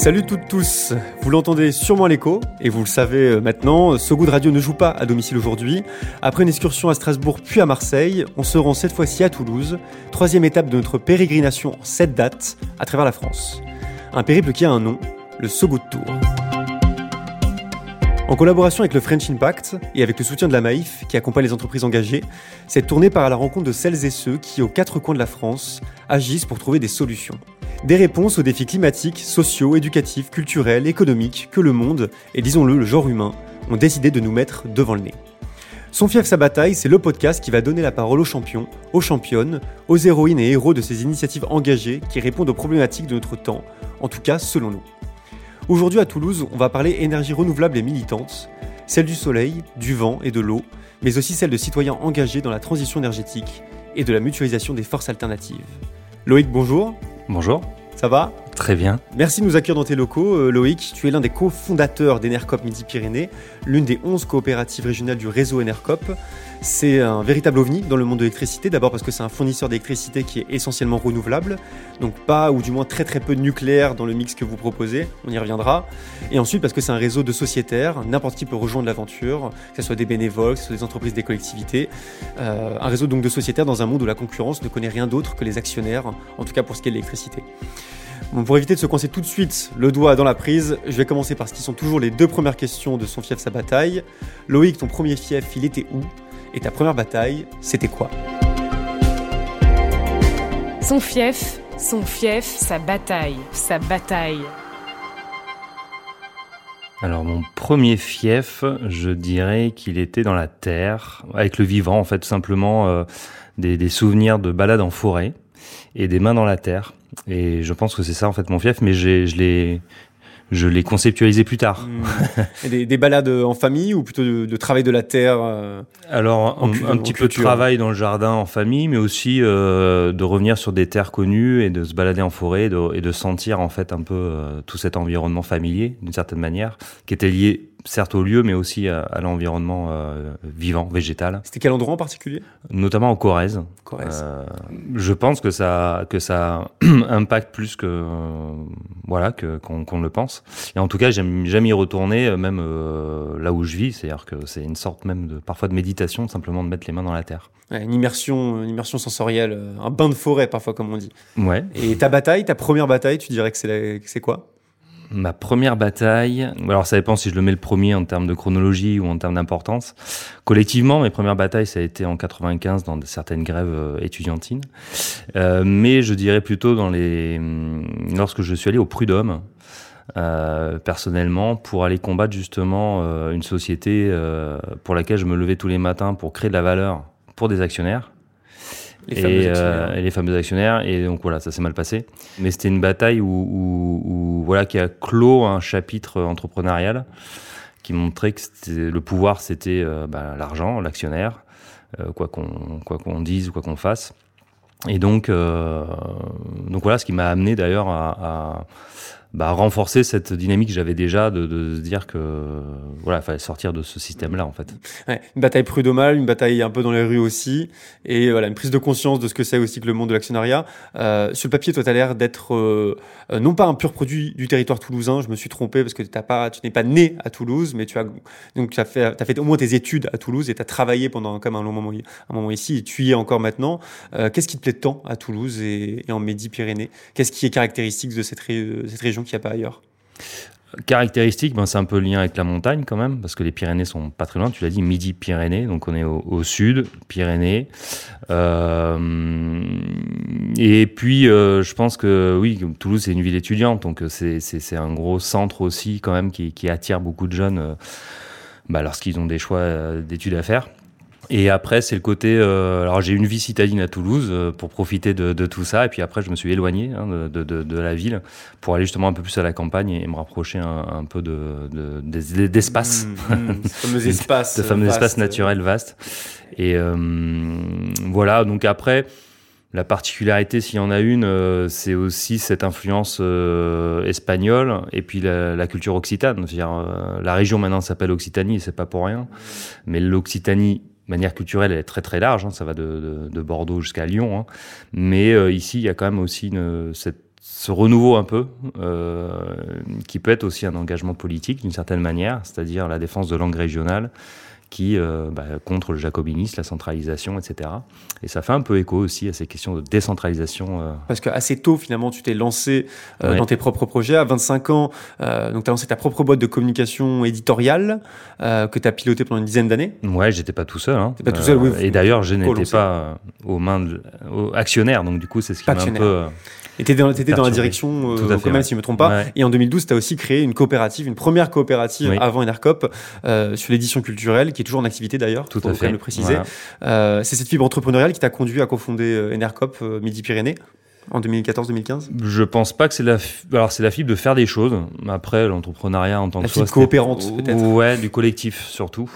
Salut toutes tous, vous l'entendez sûrement à l'écho, et vous le savez euh, maintenant, So Radio ne joue pas à domicile aujourd'hui. Après une excursion à Strasbourg puis à Marseille, on se rend cette fois-ci à Toulouse, troisième étape de notre pérégrination en 7 dates à travers la France. Un périple qui a un nom, le So Tour. En collaboration avec le French Impact et avec le soutien de la Maïf, qui accompagne les entreprises engagées, cette tournée part à la rencontre de celles et ceux qui, aux quatre coins de la France, agissent pour trouver des solutions. Des réponses aux défis climatiques, sociaux, éducatifs, culturels, économiques que le monde, et disons-le, le genre humain, ont décidé de nous mettre devant le nez. Son fief sa bataille, c'est le podcast qui va donner la parole aux champions, aux championnes, aux héroïnes et héros de ces initiatives engagées qui répondent aux problématiques de notre temps, en tout cas selon nous. Aujourd'hui à Toulouse, on va parler énergie renouvelable et militante, celle du soleil, du vent et de l'eau, mais aussi celle de citoyens engagés dans la transition énergétique et de la mutualisation des forces alternatives. Loïc, bonjour. Bonjour. Ça va? Très bien. Merci de nous accueillir dans tes locaux. Euh, Loïc, tu es l'un des cofondateurs d'Enercop Midi-Pyrénées, l'une des 11 coopératives régionales du réseau Enercop. C'est un véritable ovni dans le monde de l'électricité, d'abord parce que c'est un fournisseur d'électricité qui est essentiellement renouvelable, donc pas ou du moins très très peu de nucléaire dans le mix que vous proposez, on y reviendra. Et ensuite parce que c'est un réseau de sociétaires, n'importe qui peut rejoindre l'aventure, que ce soit des bénévoles, que ce soit des entreprises, des collectivités. Euh, un réseau donc de sociétaires dans un monde où la concurrence ne connaît rien d'autre que les actionnaires, en tout cas pour ce qui est de l'électricité. Bon, pour éviter de se coincer tout de suite le doigt dans la prise, je vais commencer par ce qui sont toujours les deux premières questions de son fief sa bataille. Loïc, ton premier fief, il était où? Et ta première bataille, c'était quoi? Son fief, son fief, sa bataille, sa bataille. Alors mon premier fief, je dirais qu'il était dans la terre, avec le vivant en fait, tout simplement euh, des, des, souvenirs de balades en forêt et des mains dans la terre. Et je pense que c'est ça en fait mon fief, mais je l'ai je l'ai conceptualisé plus tard. Mmh. des, des, balades en famille ou plutôt de, de travail de la terre euh, Alors un, un petit peu de travail dans le jardin en famille, mais aussi euh, de revenir sur des terres connues et de se balader en forêt et de, et de sentir en fait un peu euh, tout cet environnement familier d'une certaine manière, qui était lié certes au lieu, mais aussi à, à l'environnement euh, vivant, végétal. C'était quel endroit en particulier? Notamment en Corrèze. Corrèze. Euh, je pense que ça que ça impacte plus que euh, voilà que qu'on qu le pense. Et en tout cas, j'aime j'aime y retourner, euh, même là où je vis. C'est-à-dire que c'est une sorte même de parfois de méditation, simplement de mettre les mains dans la terre. Ouais, une immersion, une immersion sensorielle, un bain de forêt parfois comme on dit. Ouais. Et ta bataille, ta première bataille, tu dirais que c'est c'est quoi? Ma première bataille, alors ça dépend si je le mets le premier en termes de chronologie ou en termes d'importance. Collectivement, mes premières batailles, ça a été en 95 dans certaines grèves euh, étudiantines, euh, mais je dirais plutôt dans les lorsque je suis allé au Prud'homme. Euh, personnellement, pour aller combattre justement euh, une société euh, pour laquelle je me levais tous les matins pour créer de la valeur pour des actionnaires, les et, fameux euh, actionnaires. et les fameux actionnaires. Et donc voilà, ça s'est mal passé. Mais c'était une bataille où, où, où, voilà qui a clos un chapitre entrepreneurial qui montrait que le pouvoir c'était euh, bah, l'argent, l'actionnaire, euh, quoi qu'on qu'on dise ou quoi qu'on fasse. Et donc euh, donc voilà ce qui m'a amené d'ailleurs à, à bah, renforcer cette dynamique que j'avais déjà de, de se dire que voilà, fallait sortir de ce système-là en fait. Une bataille prud'homale, une bataille un peu dans les rues aussi, et voilà une prise de conscience de ce que c'est aussi que le monde de l'actionnariat. Euh, sur le papier, toi, tu as l'air d'être euh, euh, non pas un pur produit du territoire toulousain. Je me suis trompé parce que t'as pas, tu n'es pas né à Toulouse, mais tu as donc tu as fait, as fait au moins tes études à Toulouse et tu as travaillé pendant comme un long moment, un moment ici, et tu y es encore maintenant. Euh, Qu'est-ce qui te plaît tant à Toulouse et, en Midi-Pyrénées Qu'est-ce qui est caractéristique de cette région? Qu'il n'y a pas ailleurs Caractéristique, ben, c'est un peu le lien avec la montagne quand même, parce que les Pyrénées sont pas très loin. Tu l'as dit, midi Pyrénées, donc on est au, sud, Pyrénées. Euh, et puis, euh, je pense que oui, Toulouse c'est une ville étudiante, donc c'est c'est un gros centre aussi quand même qui, attire beaucoup de jeunes euh, bah, lorsqu'ils ont des choix euh, d'études à faire. Et après, c'est le côté. Euh, alors, j'ai une vie citadine à Toulouse euh, pour profiter de, de, tout ça. Et puis après, je me suis éloigné hein, de, de, de, la ville pour aller justement un peu plus à la campagne et me rapprocher un, un peu de d'espace, mmh, mmh, ce fameux espace, de fameux espaces naturels vastes. Et euh, voilà. Donc après. La particularité, s'il y en a une, c'est aussi cette influence espagnole et puis la, la culture occitane. C'est-à-dire, la région maintenant s'appelle Occitanie, et c'est pas pour rien. Mais l'Occitanie, de manière culturelle, elle est très très large. Hein, ça va de, de, de Bordeaux jusqu'à Lyon. Hein. Mais euh, ici, il y a quand même aussi ce renouveau un peu, euh, qui peut être aussi un engagement politique d'une certaine manière, c'est-à-dire la défense de langue régionale, qui euh, bah, contre le jacobinisme, la centralisation, etc. Et ça fait un peu écho aussi à ces questions de décentralisation. Euh. Parce qu'assez tôt, finalement, tu t'es lancé euh, dans tes propres projets. À 25 ans, donc tu as lancé ta propre boîte de communication éditoriale que tu as pilotée pendant une dizaine d'années. Ouais, j'étais pas tout seul. Hein. pas tout seul, oui. Et d'ailleurs, je n'étais pas aux mains de, actionnaires, donc du coup, c'est ce qui m'a un peu et tu étais, dans, la direction, euh, quand même, si je ne me trompe pas. Et en 2012, tu as aussi créé une coopérative, une première coopérative avant Enercop euh, sur l'édition culturelle, qui est toujours en activité d'ailleurs, il faut quand même le préciser. Euh, c'est cette fibre entrepreneuriale qui t'a conduit à confonder Enercop Midi-Pyrénées en 2014-2015 Je pense pas que c'est la alors c'est la fibre de faire des choses. Après l'entrepreneuriat en tant la que fibre coopérante peut-être. Ouais, du collectif surtout.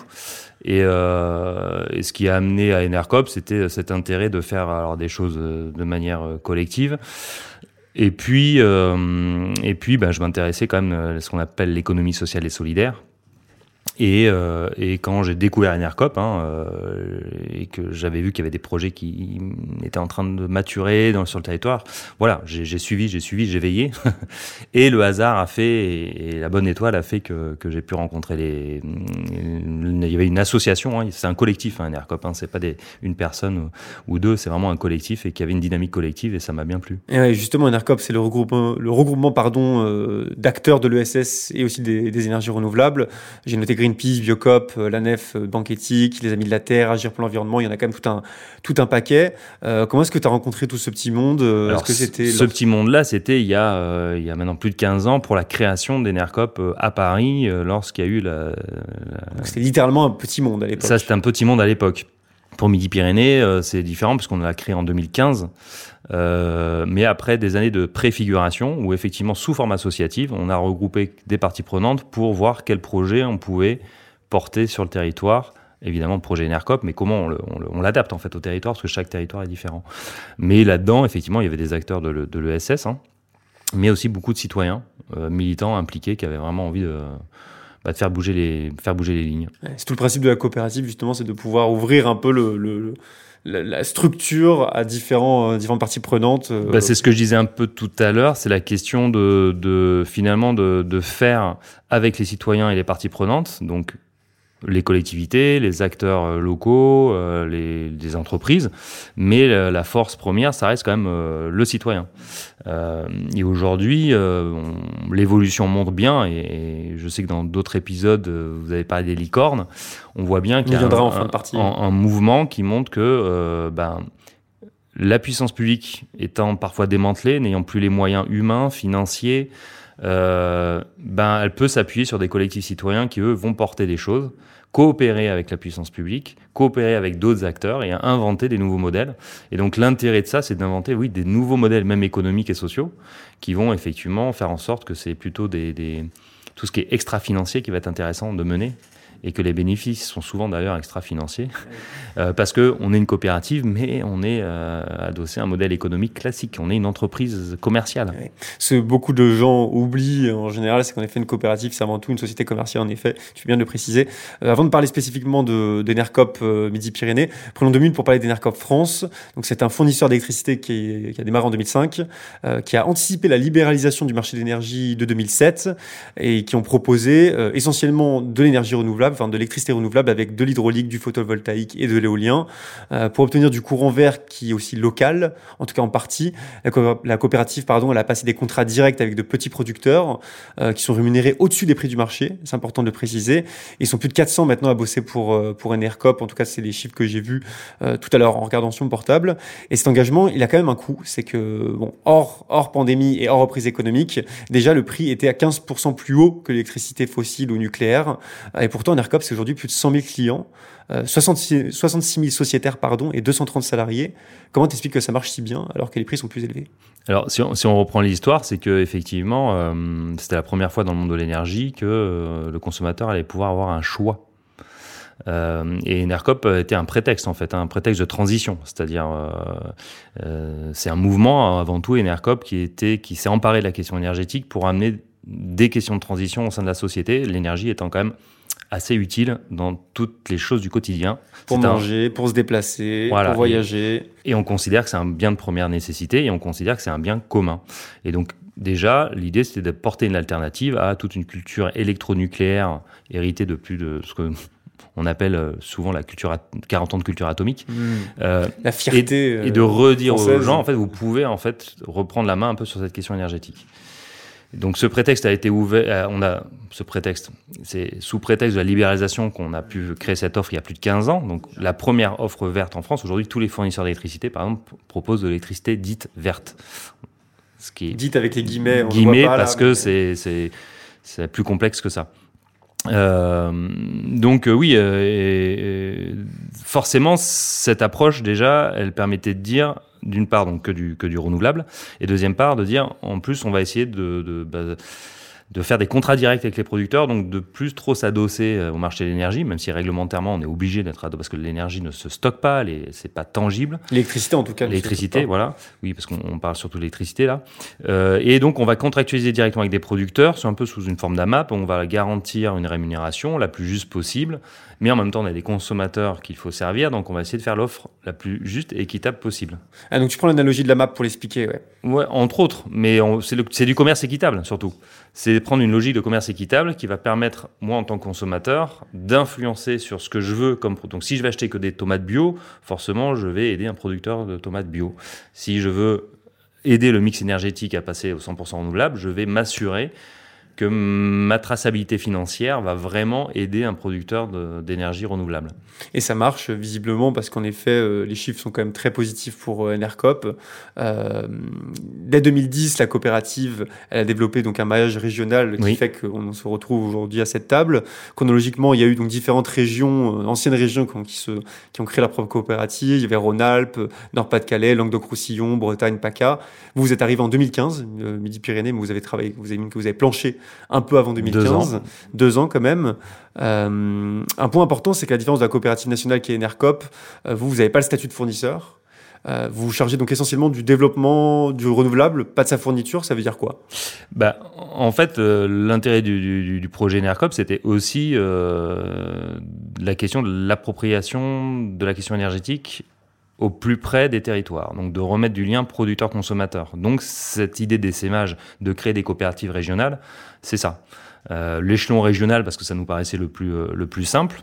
Et, euh, et, ce qui a amené à Enercop, c'était cet intérêt de faire alors des choses de manière collective. Et puis, euh, et puis, bah, je m'intéressais quand même à ce qu'on appelle l'économie sociale et solidaire. Et, euh, et, quand j'ai découvert Enercop hein, euh, et que j'avais vu qu'il y avait des projets qui étaient en train de maturer sur le territoire, voilà, j'ai suivi, j'ai suivi, j'ai veillé. et le hasard a fait, et, la bonne étoile a fait que, j'ai pu rencontrer les. Il y avait une association, hein, c'est un collectif, hein, hein, c'est pas une personne ou, deux, c'est vraiment un collectif et qui avait une dynamique collective et ça m'a bien plu. Et justement, Enercop, c'est le regroupement, le regroupement euh, d'acteurs de l'ESS et aussi des, des énergies renouvelables. J'ai noté Greenpeace, Biocop, euh, la Nef, euh, Banque Éthique, les Amis de la Terre, Agir pour l'environnement, il y en a quand même tout un, tout un paquet. Euh, comment est-ce que tu as rencontré tout ce petit monde que c'était Ce petit monde-là, c'était il, y a, il y a maintenant plus de 15 ans pour la création d'Enercop à Paris, lorsqu'il y a eu la... C'était littéralement un petit monde à l'époque. Ça, c'était un petit monde à l'époque. Pour Midi-Pyrénées, c'est différent puisqu'on l'a créé en 2015. Euh, mais après des années de préfiguration, où effectivement, sous forme associative, on a regroupé des parties prenantes pour voir quel projet on pouvait porter sur le territoire. Évidemment, projet NERCOP, mais comment on l'adapte en fait au territoire, parce que chaque territoire est différent. Mais là-dedans, effectivement, il y avait des acteurs de l'ESS, hein, mais aussi beaucoup de citoyens, euh, militants impliqués, qui avaient vraiment envie de, bah, de faire bouger les, faire bouger les lignes. C'est tout le principe de la coopérative, justement, c'est de pouvoir ouvrir un peu le, le la, structure à différents, euh, différentes parties prenantes euh. bah, C'est ce que je disais un peu tout à l'heure, c'est la question de, de finalement de, de, faire avec les citoyens et les parties prenantes, donc les collectivités, les acteurs euh, locaux, euh, les, les, entreprises, mais la force première, ça reste quand même euh, le citoyen. et aujourd'hui, l'évolution montre bien, et, je sais que dans d'autres épisodes, vous avez parlé des licornes, on voit bien qu'il y a un, un, mouvement qui montre que ben, la puissance publique étant parfois démantelée, n'ayant plus les moyens humains, financiers, euh, ben, elle peut s'appuyer sur des collectifs citoyens qui, eux, vont porter des choses coopérer avec la puissance publique, coopérer avec d'autres acteurs et inventer des nouveaux modèles. Et donc l'intérêt de ça, c'est d'inventer, oui, des nouveaux modèles, même économiques et sociaux, qui vont effectivement faire en sorte que c'est plutôt des, tout ce qui est extra-financier qui va être intéressant de mener et que les bénéfices sont souvent d'ailleurs extra-financiers, euh, parce qu'on est une coopérative, mais on est euh, adossé à un modèle économique classique, on est une entreprise commerciale. Ce que beaucoup de gens oublient en général, c'est qu'en effet une coopérative, c'est avant tout une société commerciale, en effet, tu fais bien de le préciser. Euh, avant de parler spécifiquement d'Enercop de, Midi-Pyrénées, prenons deux minutes pour parler d'Enercop France. Donc c'est un fournisseur d'électricité qui, qui, a démarré en 2005, qui a anticipé la libéralisation du marché d'énergie de 2007 et qui ont proposé essentiellement de l'énergie renouvelable enfin de l'électricité renouvelable avec de l'hydraulique, du photovoltaïque et de l'éolien, euh, pour obtenir du courant vert qui est aussi local, en tout cas en partie. La, coopérative, pardon, elle a passé des contrats directs avec de petits producteurs euh, qui sont rémunérés au-dessus des prix du marché. C'est important de le préciser. Ils sont plus de 400 maintenant à bosser pour euh, pour Enercop. En tout cas, c'est les chiffres que j'ai vus tout à l'heure en regardant sur mon portable. Et cet engagement, il a quand même un coût. C'est que bon, hors hors pandémie et hors reprise économique, déjà le prix était à 15% plus haut que l'électricité fossile ou nucléaire. Et pourtant, Enercop, c'est aujourd'hui plus de 100 000 clients, 66, 000 sociétaires pardon, et 230 salariés. Comment t'expliques que ça marche si bien alors que les prix sont plus élevés? Alors, si on, reprend l'histoire, c'est que effectivement, euh, c'était la première fois dans le monde de l'énergie que euh, le consommateur allait pouvoir avoir un choix. Euh, et Enercop était un prétexte en fait, un prétexte de transition, c'est-à-dire c'est un mouvement avant tout Enercop qui qui s'est emparé de la question énergétique pour amener des questions de transition au sein de la société, l'énergie étant quand même assez utile dans toutes les choses du quotidien. Pour un- manger, pour se déplacer, Voilà, pour voyager. et on considère que c'est un bien de première nécessité et on considère que c'est un bien commun. Et donc, déjà, l'idée, c'était de porter une alternative à toute une culture électronucléaire héritée de plus de ce que on appelle euh, souvent la culture at- 40 ans de culture atomique. Euh, La fierté. et de euh, redire aux gens, en fait, vous pouvez en fait reprendre la main un peu sur cette question énergétique. Donc ce prétexte a été ouvert, euh, on a ce prétexte, c'est sous prétexte de la libéralisation qu'on a pu créer cette offre il y a plus de 15 ans. Donc la première offre verte en France, aujourd'hui tous les fournisseurs d'électricité par exemple proposent de l'électricité dite verte. Ce qui est Dites avec les guillemets. on guillemets voit pas, là, parce que mais- c'est c'est plus complexe que ça. Euh, donc euh, oui, euh, forcément cette approche déjà, elle permettait de dire d'une part donc que du que du renouvelable et deuxième part de dire en plus on va essayer de de, bah, de faire des contrats directs avec les producteurs, donc de plus trop s'adosser euh, au marché de l'énergie, même si réglementairement on est obligé d'être adossé parce que l'énergie ne se stocke pas, c'est pas tangible. L'électricité, en tout cas. L'électricité, voilà. Oui, parce qu'on on parle surtout de l'électricité là. Euh, et donc, on va contractualiser directement avec des producteurs, c'est un peu sous une forme d'AMAP. On va garantir une rémunération la plus juste possible. Mais en même temps, on a des consommateurs qu'il faut servir, donc on va essayer de faire l'offre la plus juste et équitable possible. Ah, donc tu prends l'analogie de la map pour l'expliquer, ouais. Ouais, entre autres, mais c'est du commerce équitable surtout. C'est prendre une logique de commerce équitable qui va permettre, moi en tant que consommateur, d'influencer sur ce que je veux comme pro- Donc si je vais acheter que des tomates bio, forcément je vais aider un producteur de tomates bio. Si je veux aider le mix énergétique à passer au 100% renouvelable, je vais m'assurer que ma traçabilité financière va vraiment aider un producteur d'énergie renouvelable. Et ça marche visiblement parce qu'en effet, euh, les chiffres sont quand même très positifs pour euh, Enercop. Euh, dès 2010, la coopérative elle a développé donc un maillage régional qui Oui. fait qu'on se retrouve aujourd'hui à cette table. Chronologiquement, il y a eu donc différentes régions, anciennes régions qui ont, qui, se, qui ont créé leur propre coopérative. Il y avait Rhône-Alpes, Nord-Pas-de-Calais, Languedoc-Roussillon, Bretagne, PACA. Vous, vous êtes arrivé en 2015, euh, Midi-Pyrénées, mais vous avez travaillé, vous avez mis que vous avez planché un peu avant 2015. Deux ans. Deux ans quand même. Euh, un point important, c'est qu'à la différence de la coopérative nationale qui est Enercop, euh, vous, vous n'avez pas le statut de fournisseur. Euh, vous vous chargez donc essentiellement du développement du renouvelable, pas de sa fourniture. Ça veut dire quoi? Bah, en fait, euh, l'intérêt du, du- du projet NERCOP, c'était aussi euh, la question de l'appropriation de la question énergétique au plus près des territoires, donc de remettre du lien producteur-consommateur. Donc cette idée d'essaimage, de créer des coopératives régionales, c'est ça. Euh, L'échelon régional, parce que ça nous paraissait le plus, euh, le plus simple,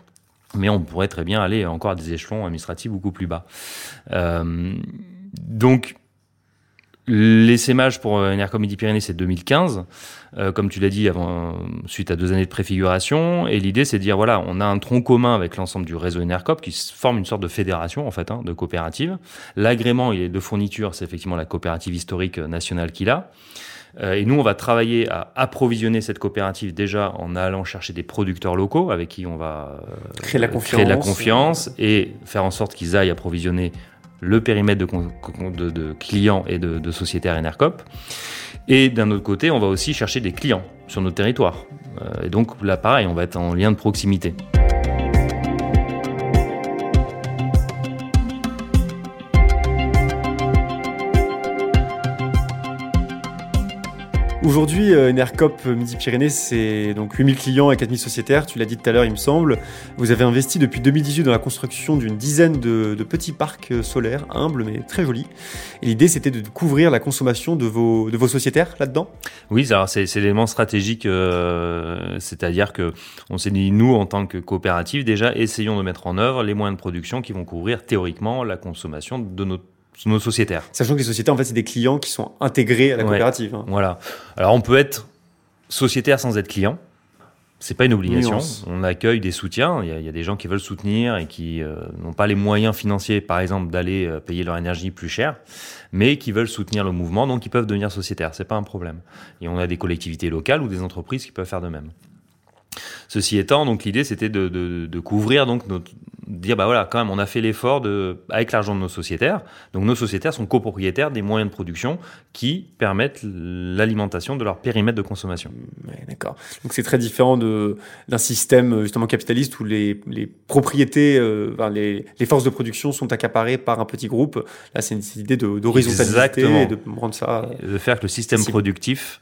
mais on pourrait très bien aller encore à des échelons administratifs beaucoup plus bas. Euh, donc, l'essaimage pour euh, Enercom Midi-Pyrénées, c'est 2015. Euh, comme tu l'as dit, avant, suite à deux années de préfiguration. Et l'idée, c'est de dire, voilà, on a un tronc commun avec l'ensemble du réseau Enercop qui forme une sorte de fédération, en fait, hein, de coopératives. L'agrément de fourniture, c'est effectivement la coopérative historique euh, nationale qu'il a. Euh, et nous, on va travailler à approvisionner cette coopérative déjà en allant chercher des producteurs locaux avec qui on va euh, Créer la créer de la confiance et faire en sorte qu'ils aillent approvisionner le périmètre de, clients et de, de sociétaires Enercop. Et d'un autre côté, on va aussi chercher des clients sur notre territoire. Euh, et donc là, pareil, on va être en lien de proximité. Aujourd'hui, euh, Enercop Midi-Pyrénées, c'est donc 8000 clients et 4000 sociétaires. Tu l'as dit tout à l'heure, il me semble. Vous avez investi depuis 2018 dans la construction d'une dizaine de, de petits parcs euh, solaires, humbles mais très jolis. Et l'idée, c'était de couvrir la consommation de vos, de vos sociétaires là-dedans? Oui, c'est l'élément stratégique, euh, c'est-à-dire que on s'est dit nous en tant que coopérative déjà essayons de mettre en œuvre les moyens de production qui vont couvrir théoriquement la consommation de nos, nos sociétaires. Sachant que les sociétés, en fait, c'est des clients qui sont intégrés à la Ouais. coopérative. hein. Voilà. Alors on peut être sociétaire sans être client. C'est pas une obligation. Nuance. On accueille des soutiens. Il y, a, il y a des gens qui veulent soutenir et qui euh, n'ont pas les moyens financiers, par exemple, d'aller euh, payer leur énergie plus cher, mais qui veulent soutenir le mouvement, donc ils peuvent devenir sociétaires. C'est pas un problème. Et on a des collectivités locales ou des entreprises qui peuvent faire de même. Ceci étant, donc l'idée c'était de, de, de couvrir donc notre, dire bah voilà quand même on a fait l'effort de avec l'argent de nos sociétaires. Donc nos sociétaires sont copropriétaires des moyens de production qui permettent l'alimentation de leur périmètre de consommation. Ouais, D'accord. Donc c'est très différent de d'un système euh, justement capitaliste où les, les propriétés, euh, enfin, les, les forces de production sont accaparées par un petit groupe. Là, c'est une idée de- d'horizontalité et de rendre ça. De faire que le système productif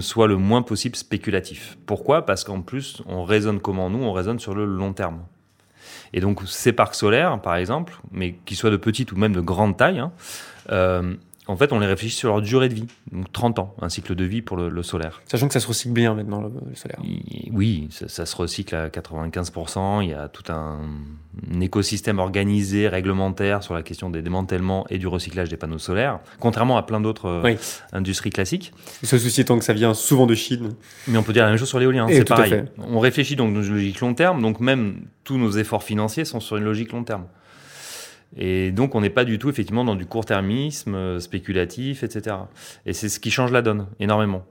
soit le moins possible spéculatif. Pourquoi? Parce qu'en plus, on raisonne comment nous On raisonne sur le long terme. Et donc, ces parcs solaires, par exemple, mais qu'ils soient de petite ou même de grande taille, hein, euh, en fait, on les réfléchit sur leur durée de vie, donc 30 ans, un cycle de vie pour le, solaire. Sachant que ça se recycle bien maintenant, le, solaire. oui, ça, se recycle à 95%. Il y a tout un, écosystème organisé, réglementaire sur la question des démantèlements et du recyclage des panneaux solaires, contrairement à plein d'autres euh, industries classiques. Ce souci étant que ça vient souvent de Chine. Mais on peut dire la même chose sur l'éolien, c'est pareil. On réfléchit donc dans une logique long terme, donc même tous nos efforts financiers sont sur une logique long terme. Et donc, on n'est pas du tout effectivement dans du court-termisme euh, spéculatif, etc. Et c'est ce qui change la donne énormément.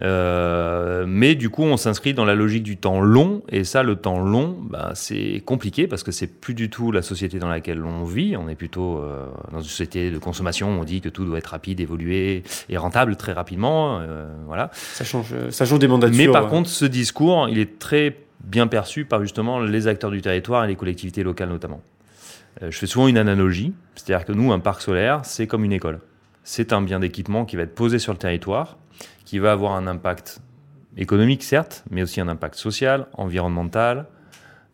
Euh, mais du coup, on s'inscrit dans la logique du temps long, et ça, le temps long, bah, c'est compliqué parce que c'est plus du tout la société dans laquelle on vit. On est plutôt euh, dans une société de consommation. On dit que tout doit être rapide, évoluer et rentable très rapidement. Voilà. Ça change, ça change des mandatures. Mais par contre, ce discours, il est très bien perçu par justement les acteurs du territoire et les collectivités locales notamment. Euh, je fais souvent une analogie, c'est-à-dire que nous, un parc solaire, c'est comme une école. C'est un bien d'équipement qui va être posé sur le territoire, qui va avoir un impact économique, certes, mais aussi un impact social, environnemental,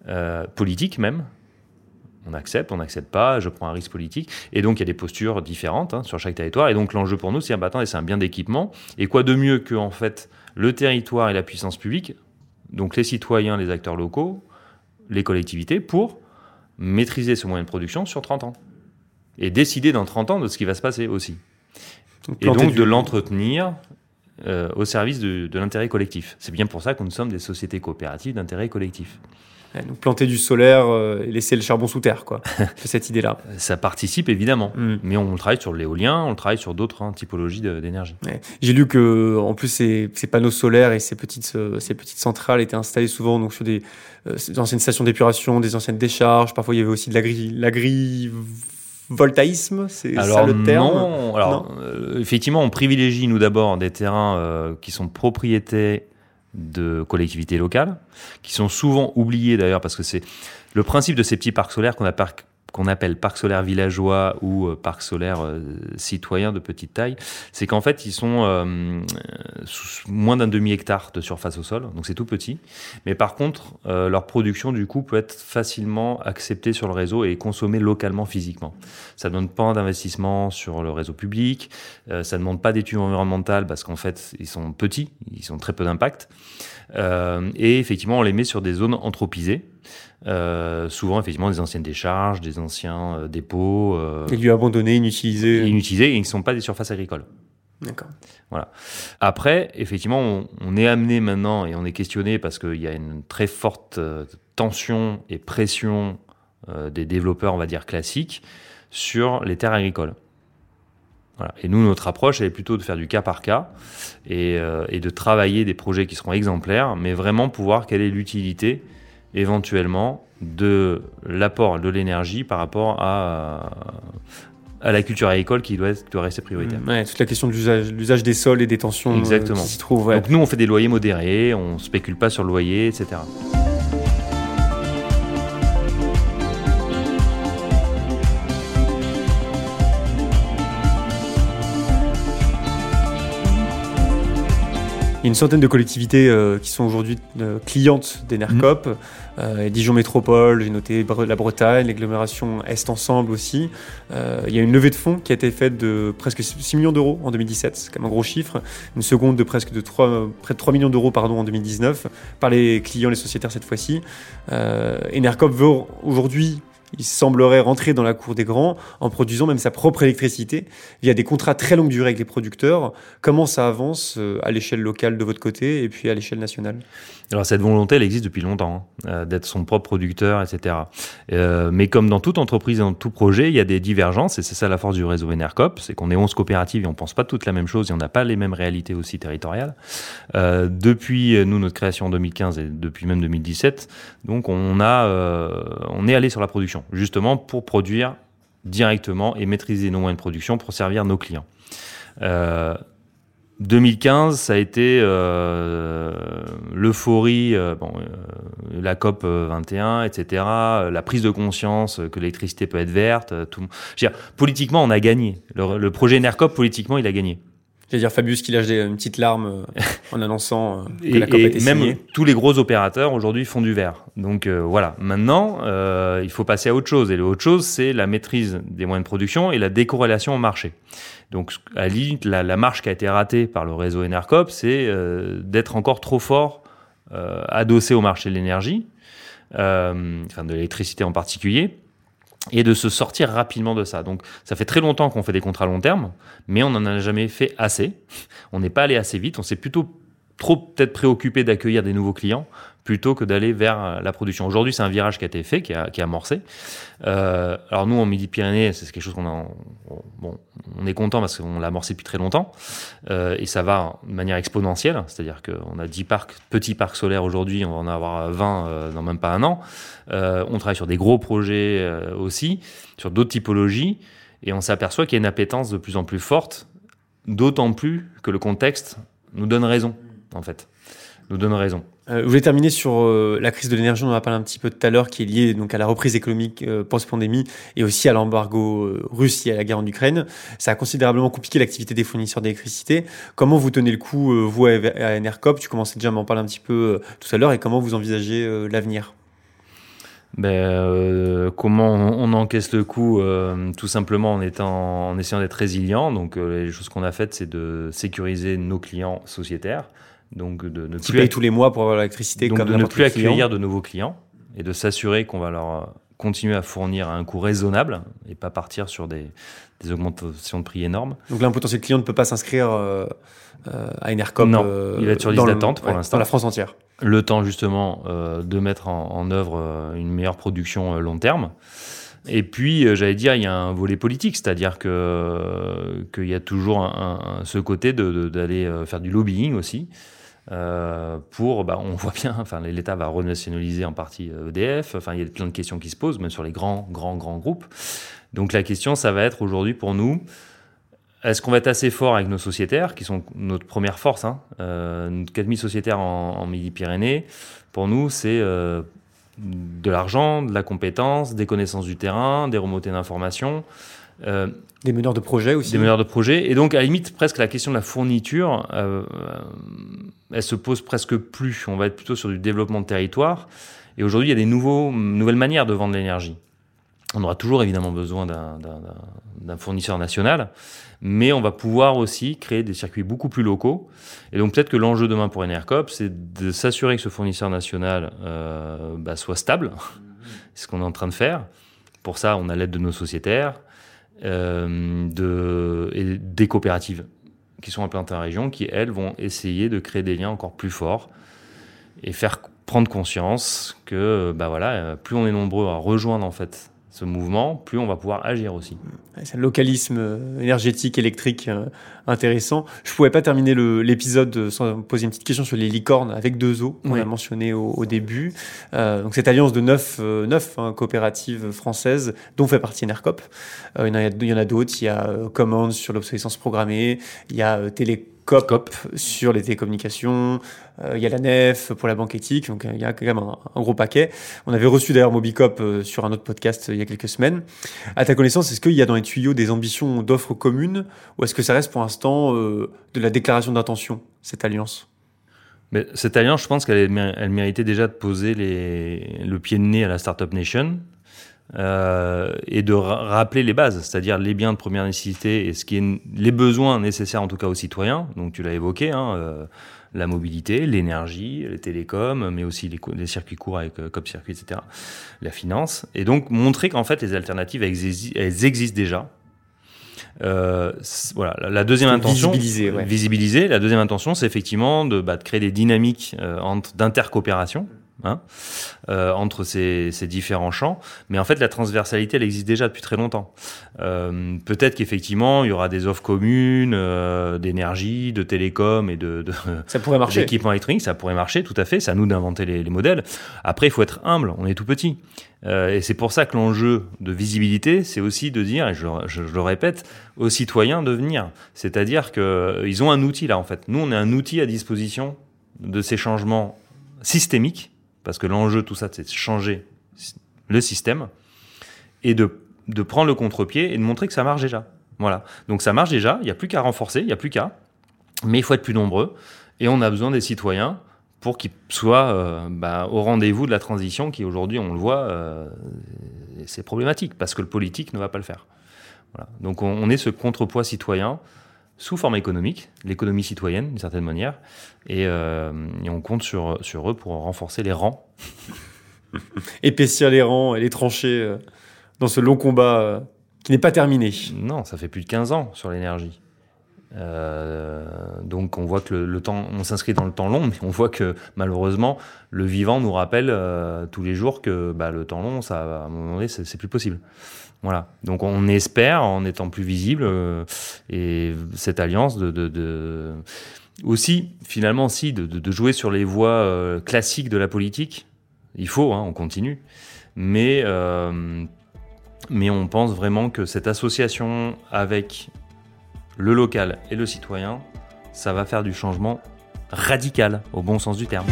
euh, politique même. On accepte, on n'accepte pas, je prends un risque politique. Et donc, il y a des postures différentes hein, sur chaque territoire. Et donc, l'enjeu pour nous, c'est, bah, c'est un bien d'équipement. Et quoi de mieux que, en fait, le territoire et la puissance publique, donc les citoyens, les acteurs locaux, les collectivités, pour maîtriser ce moyen de production sur 30 ans. Et décider dans 30 ans de ce qui va se passer aussi. et donc de l'entretenir euh, au service de, l'intérêt collectif. C'est bien pour ça que nous sommes des sociétés coopératives d'intérêt collectif. Planter du solaire euh, et laisser le charbon sous terre, quoi. cette idée-là. Ça participe évidemment, mm. mais on travaille sur l'éolien, on travaille sur d'autres hein, typologies d'énergie. J'ai lu que, en plus, ces, panneaux solaires et ces petites, euh, ces petites centrales étaient installées souvent donc sur des, anciennes stations d'épuration, des anciennes décharges. Parfois, il y avait aussi de l'agri voltaïsme, c'est ça le terme? Non, alors euh, effectivement, on privilégie nous d'abord des terrains euh, qui sont propriétés de collectivités locales, qui sont souvent oubliés d'ailleurs parce que c'est le principe de ces petits parcs solaires qu'on a qu'on appelle parc solaire villageois ou euh, parc solaire euh, citoyen de petite taille, c'est qu'en fait, ils sont euh, moins d'un demi-hectare de surface au sol, donc c'est tout petit. Mais par contre, leur production, du coup, peut être facilement acceptée sur le réseau et consommée localement, physiquement. Ça ne demande pas d'investissement sur le réseau public, ça ne demande pas d'études environnementales parce qu'en fait, ils sont petits, ils ont très peu d'impact. et effectivement, on les met sur des zones anthropisées. Euh, souvent, effectivement, des anciennes décharges, des anciens euh, dépôts. Euh, des lieux abandonnés, inutilisés. Inutilisés et ils ne sont pas des surfaces agricoles. D'accord. Voilà. Après, effectivement, on, est amené maintenant et on est questionné parce qu'il y a une très forte tension et pression des développeurs, on va dire classiques, sur les terres agricoles. Voilà. Et nous, notre approche, elle est plutôt de faire du cas par cas et, et de travailler des projets qui seront exemplaires, mais vraiment pour voir quelle est l'utilité éventuellement de l'apport de l'énergie par rapport à, à la culture agricole qui doit, doit rester prioritaire. Ouais, toute la question de l'usage des sols et des tensions Exactement. qui s'y trouvent. Donc nous, on fait des loyers modérés, on spécule pas sur le loyer, etc. Il y a une centaine de collectivités euh, qui sont aujourd'hui euh, clientes d'Enercop. Mmh. Euh, Dijon Métropole, j'ai noté la Bretagne, l'agglomération Est Ensemble aussi. il y a une levée de fonds qui a été faite de presque 6 millions d'euros en 2017, c'est quand même un gros chiffre. Une seconde de presque de 3, près de 3 millions d'euros pardon, en 2019 par les clients, les sociétaires cette fois-ci. Enercop veut aujourd'hui il semblerait rentrer dans la cour des grands en produisant même sa propre électricité via des contrats très longue durée avec les producteurs. Comment ça avance euh, à l'échelle locale de votre côté et puis à l'échelle nationale? Alors cette volonté, elle existe depuis longtemps, hein, euh, d'être son propre producteur, etc. Euh, mais comme dans toute entreprise dans tout projet, il y a des divergences, et c'est ça la force du réseau Enercop, c'est qu'on est 11 coopératives et on pense pas toutes la même chose, et on n'a pas les mêmes réalités aussi territoriales. Euh, depuis nous notre création en 2015 et depuis même 2017, donc on a, on est allé sur la production, justement pour produire directement et maîtriser nos moyens de production pour servir nos clients. 2015, ça a été euh, l'euphorie, euh, euh, la COP 21, etc., la prise de conscience que l'électricité peut être verte. Tout... Je veux dire, politiquement, on a gagné. Le, projet NERCOP, politiquement, il a gagné. J'allais dire Fabius qui lâche des, une petite larme euh, en annonçant euh, que Et, la COP et été même signée. tous les gros opérateurs aujourd'hui font du vert. Donc euh, voilà, maintenant, euh, il faut passer à autre chose. Et l'autre chose, c'est la maîtrise des moyens de production et la décorrélation au marché. Donc à la la, marche qui a été ratée par le réseau Enercop, c'est euh, d'être encore trop fort adossé au marché de l'énergie, enfin de l'électricité en particulier, et de se sortir rapidement de ça. Donc ça fait très longtemps qu'on fait des contrats long terme, mais on n'en a jamais fait assez. On n'est pas allé assez vite, on s'est plutôt trop peut-être préoccupé d'accueillir des nouveaux clients plutôt que d'aller vers euh, la production. Aujourd'hui, c'est un virage qui a été fait, qui a, qui a amorcé. Euh, alors nous, en Midi-Pyrénées, c'est quelque chose qu'on. Bon, on est content parce qu'on l'a amorcé depuis très longtemps. Euh, et ça va de manière exponentielle, c'est-à-dire qu'on a 10 parcs, petits parcs solaires aujourd'hui, on va en avoir 20 euh, dans même pas un an. Euh, on travaille sur des gros projets euh, aussi, sur d'autres typologies, et on s'aperçoit qu'il y a une appétence de plus en plus forte, d'autant plus que le contexte nous donne raison, en fait. Nous donne raison. Euh, je voulais terminer sur euh, la crise de l'énergie, on en a parlé un petit peu tout à l'heure, qui est liée donc à la reprise économique euh, post-pandémie et aussi à l'embargo euh, russe et à la guerre en Ukraine. Ça a considérablement compliqué l'activité des fournisseurs d'électricité. Comment vous tenez le coup, vous, à, à Enercop? Tu commençais déjà à m'en parler un petit peu tout à l'heure et comment vous envisagez l'avenir? Ben, euh, comment on, on encaisse le coup euh, Tout simplement en, étant, en essayant d'être résilient. Donc, euh, les choses qu'on a faites, c'est de sécuriser nos clients sociétaires. Donc, de ne Qui plus payent tous les mois pour avoir l'électricité Donc comme de ne plus accueillir de nouveaux clients et de s'assurer qu'on va leur euh, continuer à fournir à un coût raisonnable et pas partir sur des, des augmentations de prix énormes. Donc là, un potentiel client ne peut pas s'inscrire euh, euh, à Enercop. Non, euh, il va être sur liste d'attente pour ouais, l'instant. Dans la France entière. Le temps justement de mettre en, en œuvre une meilleure production long terme. Et puis, j'allais dire, il y a un volet politique, c'est-à-dire que qu'il y a toujours un- un- ce côté de- de- d'aller faire du lobbying aussi. Euh, pour, bah, on voit bien, enfin, l'État va renationaliser en partie euh, EDF. Enfin, il y a plein de questions qui se posent, même sur les grands, grands, grands groupes. Donc, la question, ça va être aujourd'hui pour nous, est-ce qu'on va être assez fort avec nos sociétaires, qui sont notre première force hein, euh, 4000 sociétaires en, en Midi-Pyrénées, pour nous, c'est euh, de l'argent, de la compétence, des connaissances du terrain, des remontées d'informations, euh, Des meneurs de projets aussi. des meneurs de projets. Et donc, à la limite, presque la question de la fourniture, euh, euh, elle se pose presque plus. On va être plutôt sur du développement de territoire. Et aujourd'hui, il y a des nouveaux, nouvelles manières de vendre l'énergie. On aura toujours évidemment besoin d'un- fournisseur national, mais on va pouvoir aussi créer des circuits beaucoup plus locaux. Et donc peut-être que l'enjeu demain pour Enercop, c'est de s'assurer que ce fournisseur national euh, bah, soit stable. C'est ce qu'on est en train de faire. Pour ça, on a l'aide de nos sociétaires de, et des coopératives qui sont implantées en région, qui elles vont essayer de créer des liens encore plus forts et faire prendre conscience que bah voilà, euh, plus on est nombreux à rejoindre en fait ce mouvement, plus on va pouvoir agir aussi. C'est un localisme euh, énergétique, électrique euh, intéressant. Je ne pouvais pas terminer l'épisode sans poser une petite question sur les licornes avec deux os qu'on Oui. a mentionné au, au début. Euh, donc cette alliance de neuf, euh, neuf hein, coopératives françaises dont fait partie Enercop. Euh, il y en a, d'autres. Il y a Command sur l'obsolescence programmée. Il y a euh, Télécop sur les télécommunications. Euh, il y a la NEF pour la banque éthique. Donc euh, il y a quand même un, un gros paquet. On avait reçu d'ailleurs Mobicop euh, sur un autre podcast euh, il y a quelques semaines. À ta connaissance, est-ce qu'il y a dans les tuyaux des ambitions d'offres communes ou est-ce que ça reste pour l'instant de la déclaration d'intention, cette alliance? Mais cette alliance, je pense qu'elle elle méritait déjà de poser les, le pied de nez à la Startup Nation et de ra- rappeler les bases, c'est-à-dire les biens de première nécessité et ce qui est les besoins nécessaires en tout cas aux citoyens. Donc tu l'as évoqué, hein, euh, la mobilité, l'énergie, les télécoms, mais aussi les, circuits courts avec euh, Cop Circuit, etc. La finance. Et donc montrer qu'en fait les alternatives elles, exi- elles existent déjà. Euh, voilà, la- deuxième intention, visibiliser, ouais. visibiliser. La deuxième intention, c'est effectivement de, bah, de créer des dynamiques euh, d'intercoopération hein, euh, entre ces, ces différents champs. Mais en fait, la transversalité, elle existe déjà depuis très longtemps. Euh, Peut-être qu'effectivement, il y aura des offres communes euh, d'énergie, de télécom et de, de Ça pourrait marcher. d'équipements électroniques. Ça pourrait marcher, tout à fait. C'est à nous d'inventer les, les modèles. Après, il faut être humble. On est tout petit. Et c'est pour ça que l'enjeu de visibilité, c'est aussi de dire, et je, je- je le répète, aux citoyens de venir. C'est-à-dire qu'ils ont un outil là, en fait. Nous, on a un outil à disposition de ces changements systémiques, parce que l'enjeu, tout ça, c'est de changer le système et de, de prendre le contre-pied et de montrer que ça marche déjà. Voilà. Donc ça marche déjà, il n'y a plus qu'à renforcer, il n'y a plus qu'à. Mais il faut être plus nombreux et on a besoin des citoyens pour qu'ils soient euh, bah, au rendez-vous de la transition qui aujourd'hui, on le voit, euh, c'est problématique parce que le politique ne va pas le faire. Voilà. Donc on, on est ce contrepoids citoyen sous forme économique, l'économie citoyenne d'une certaine manière, et, euh, et on compte sur, sur eux pour renforcer les rangs. Épaissir les rangs et les tranchées euh, dans ce long combat euh, qui n'est pas terminé. Non, ça fait plus de 15 ans sur l'énergie. Donc on voit que le, le temps, on s'inscrit dans le temps long, mais on voit que malheureusement le vivant nous rappelle tous les jours que bah, le temps long, ça, à un moment donné, c'est plus possible. Voilà. Donc on espère, en étant plus visible, euh, et cette alliance de, aussi finalement de- de jouer sur les voies euh, classiques de la politique. Il faut, hein, on continue, mais euh, mais on pense vraiment que cette association avec le local et le citoyen, ça va faire du changement radical au bon sens du terme.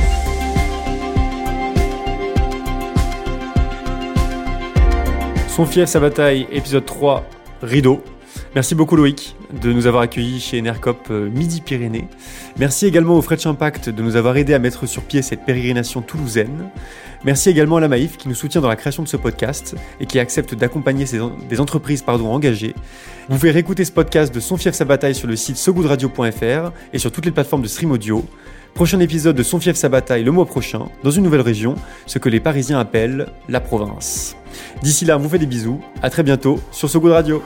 Son fief, sa bataille, épisode 3, rideau. Merci beaucoup Loïc de nous avoir accueillis chez Enercop euh, Midi-Pyrénées. Merci également au French Impact de nous avoir aidé à mettre sur pied cette pérégrination toulousaine. Merci également à la Maïf qui nous soutient dans la création de ce podcast et qui accepte d'accompagner des entreprises engagées. Vous pouvez réécouter ce podcast de Son fief, sa bataille sur le site sogoodradio.fr et sur toutes les plateformes de stream audio. Prochain épisode de Son fief, sa bataille le mois prochain, dans une nouvelle région, ce que les Parisiens appellent la province. D'ici là, on vous fait des bisous, à très bientôt sur So Good Radio.